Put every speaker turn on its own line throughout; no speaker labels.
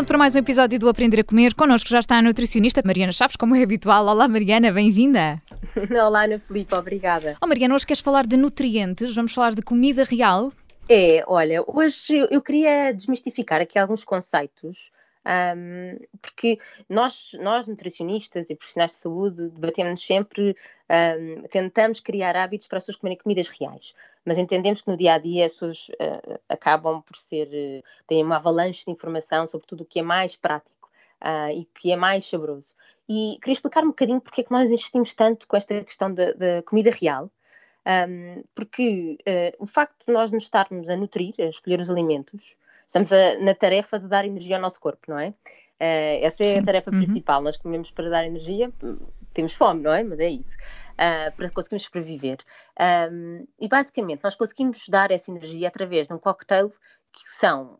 pronto para mais um episódio do Aprender a Comer. Connosco já está a nutricionista Mariana Chaves, como é habitual. Olá Mariana, bem-vinda.
Olá Ana Filipe, obrigada.
Oh, Mariana, hoje queres falar de nutrientes, vamos falar de comida real.
É, olha, hoje eu queria desmistificar aqui alguns conceitos um, porque nós, nós, nutricionistas e profissionais de saúde, debatemos sempre, um, tentamos criar hábitos para as pessoas comerem comidas reais, mas entendemos que no dia a dia as pessoas uh, acabam por ser, uh, têm uma avalanche de informação sobre tudo o que é mais prático. Uh, e que é mais saboroso. E queria explicar um bocadinho porque é que nós insistimos tanto com esta questão da comida real, um, porque o facto de nós nos estarmos a nutrir, a escolher os alimentos, estamos a, na tarefa de dar energia ao nosso corpo, não é? Uh, essa é Sim. a tarefa uhum. principal. Nós comemos para dar energia, temos fome, não é? Mas é isso. Uh, para conseguirmos sobreviver. Um, e basicamente, nós conseguimos dar essa energia através de um cocktail que são,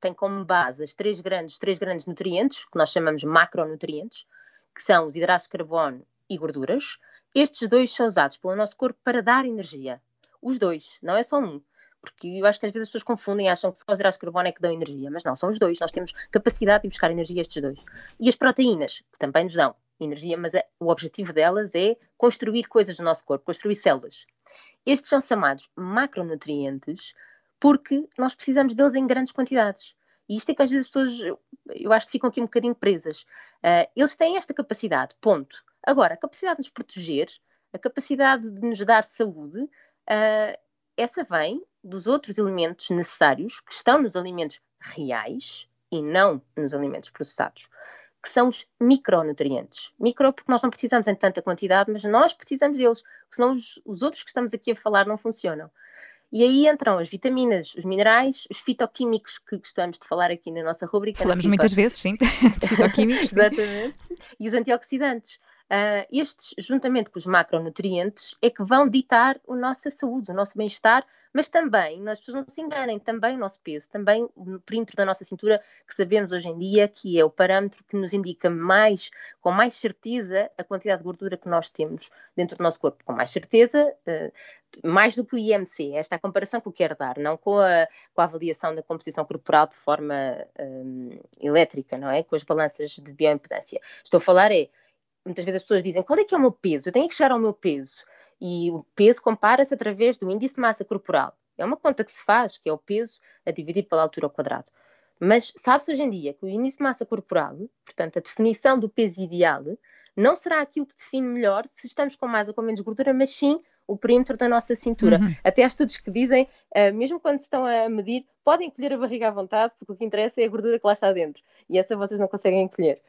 tem como base as três grandes, três grandes nutrientes, que nós chamamos macronutrientes, que são os hidratos de carbono e gorduras. Estes dois são usados pelo nosso corpo para dar energia. Os dois, não é só um porque eu acho que às vezes as pessoas confundem acham que só os hidratos carbono é que dão energia, mas não, são os dois, nós temos capacidade de buscar energia estes dois. E as proteínas, que também nos dão energia, mas é, o objetivo delas é construir coisas no nosso corpo, construir células. Estes são chamados macronutrientes porque nós precisamos deles em grandes quantidades. E isto é que às vezes as pessoas, eu acho que ficam aqui um bocadinho presas. Uh, eles têm esta capacidade, ponto. Agora, a capacidade de nos proteger, a capacidade de nos dar saúde, uh, essa vem dos outros elementos necessários que estão nos alimentos reais e não nos alimentos processados, que são os micronutrientes. Micro porque nós não precisamos em tanta quantidade, mas nós precisamos deles, senão os, os outros que estamos aqui a falar não funcionam. E aí entram as vitaminas, os minerais, os fitoquímicos que gostamos de falar aqui na nossa rubrica.
Falamos muitas vezes, sim, fitoquímicos.
Exatamente. E os antioxidantes. Uh, estes, juntamente com os macronutrientes, é que vão ditar a nossa saúde, o nosso bem-estar, mas também, as pessoas não se enganem, também o nosso peso, também o perímetro da nossa cintura, que sabemos hoje em dia que é o parâmetro que nos indica mais, com mais certeza, a quantidade de gordura que nós temos dentro do nosso corpo. Com mais certeza, uh, mais do que o IMC, esta é a comparação que eu quero dar, não com a, com a avaliação da composição corporal de forma um, elétrica, não é? Com as balanças de bioimpedância. Estou a falar é muitas vezes as pessoas dizem qual é que é o meu peso? Eu tenho que chegar ao meu peso. E o peso compara-se através do índice de massa corporal. É uma conta que se faz, que é o peso a dividir pela altura ao quadrado. Mas sabe-se hoje em dia que o índice de massa corporal, portanto, a definição do peso ideal, não será aquilo que define melhor se estamos com mais ou com menos gordura, mas sim o perímetro da nossa cintura. Uhum. Até há estudos que dizem, uh, mesmo quando se estão a medir, podem colher a barriga à vontade, porque o que interessa é a gordura que lá está dentro. E essa vocês não conseguem colher.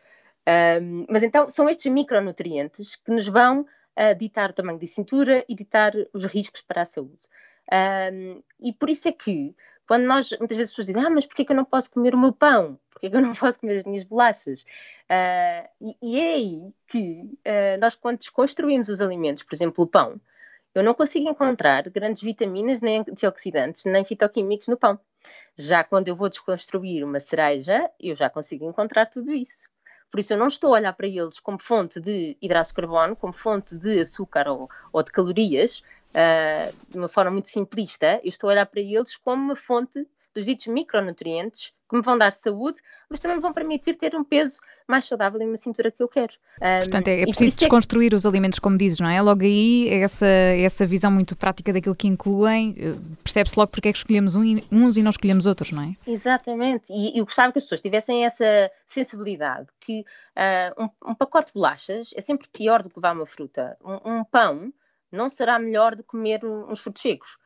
Um, mas então são estes micronutrientes que nos vão uh, ditar o tamanho de cintura e ditar os riscos para a saúde. Um, e por isso é que, quando nós, muitas vezes as pessoas dizem, ah, mas porquê que eu não posso comer o meu pão? Porquê que eu não posso comer as minhas bolachas? Uh, e, e, é aí que uh, nós, quando desconstruímos os alimentos, por exemplo, o pão, eu não consigo encontrar grandes vitaminas, nem antioxidantes, nem fitoquímicos no pão. Já quando eu vou desconstruir uma cereja, eu já consigo encontrar tudo isso. Por isso eu não estou a olhar para eles como fonte de hidratos de carbono, como fonte de açúcar ou, ou de calorias, uh, de uma forma muito simplista. Eu estou a olhar para eles como uma fonte dos ditos micronutrientes que me vão dar saúde, mas também me vão permitir ter um peso mais saudável e uma cintura que eu quero.
Um, Portanto, é, é preciso desconstruir que... os alimentos, como dizes, não é? Logo aí, essa, essa visão muito prática daquilo que incluem, eh, percebe-se logo porque é que escolhemos um, uns e não escolhemos outros, não é?
Exatamente, e eu gostava que as pessoas tivessem essa sensibilidade, que uh, um, um, pacote de bolachas é sempre pior do que levar uma fruta. Um, um pão não será melhor do que comer uns frutos secos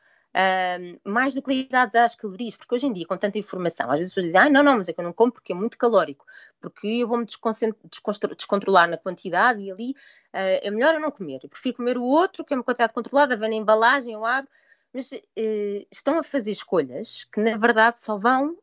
mais do que ligados às calorias, porque hoje em dia, com tanta informação, às vezes as pessoas dizem, ah, não, não, mas é que eu não como porque é muito calórico, porque eu vou-me descontrolar na quantidade e ali uh, é melhor eu não comer. Eu prefiro comer o outro, que é uma quantidade controlada, vem na embalagem, eu abro, mas uh, estão a fazer escolhas que, na verdade, só vão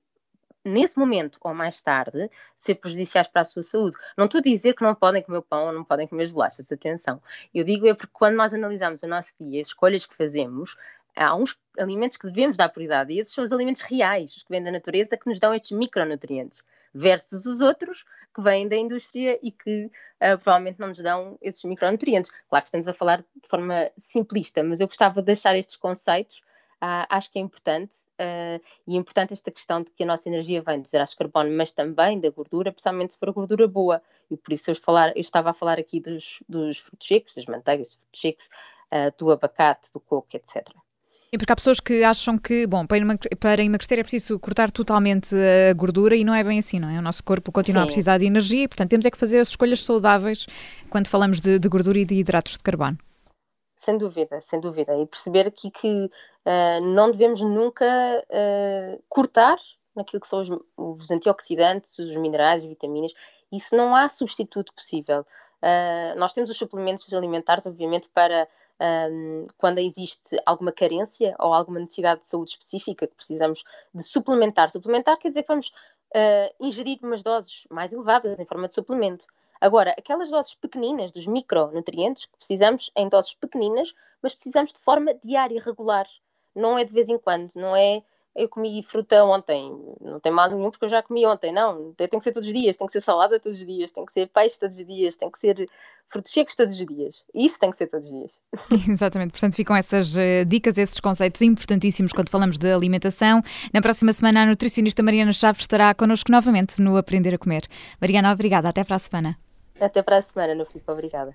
nesse momento ou mais tarde, ser prejudiciais para a sua saúde. Não estou a dizer que não podem comer pão ou não podem comer as bolachas, atenção. Eu digo é porque quando nós analisamos o nosso dia, as escolhas que fazemos, há uns alimentos que devemos dar prioridade e esses são os alimentos reais, os que vêm da natureza, que nos dão estes micronutrientes, versus os outros que vêm da indústria e que uh, provavelmente não nos dão esses micronutrientes. Claro que estamos a falar de forma simplista, mas eu gostava de deixar estes conceitos ah, acho que é importante, uh, e é importante esta questão de que a nossa energia vem dos hidratos de carbono, mas também da gordura, principalmente se for gordura boa. E por isso eu, falar, eu estava a falar aqui dos, dos frutos secos, das manteigas, dos frutos secos, uh, do abacate, do coco, etc.
E porque há pessoas que acham que, bom, para emagrecer é preciso cortar totalmente a gordura e não é bem assim, não é? O nosso corpo continua Sim. a precisar de energia e, portanto, temos é que fazer as escolhas saudáveis quando falamos de, de gordura e de hidratos de carbono.
Sem dúvida, sem dúvida. E perceber aqui que uh, não devemos nunca uh, cortar naquilo que são os, os, antioxidantes, os minerais, as vitaminas. Isso não há substituto possível. Uh, nós temos os suplementos alimentares, obviamente, para um, quando existe alguma carência ou alguma necessidade de saúde específica que precisamos de suplementar. Suplementar quer dizer que vamos ingerir umas doses mais elevadas em forma de suplemento. Agora, aquelas doses pequeninas dos micronutrientes que precisamos em doses pequeninas, mas precisamos de forma diária, regular. Não é de vez em quando, não é eu comi fruta ontem, não tem mal nenhum porque eu já comi ontem, não, tem que ser todos os dias, tem que ser salada todos os dias, tem que ser peixe todos os dias, tem que ser frutos secos todos os dias. Isso tem que ser todos os dias.
Exatamente, portanto ficam essas uh, dicas, esses conceitos importantíssimos quando falamos de alimentação. Na próxima semana a nutricionista Mariana Chaves estará connosco novamente no Aprender a Comer. Mariana, obrigada, até para a semana.
Até para a semana, no Filipe. Obrigada.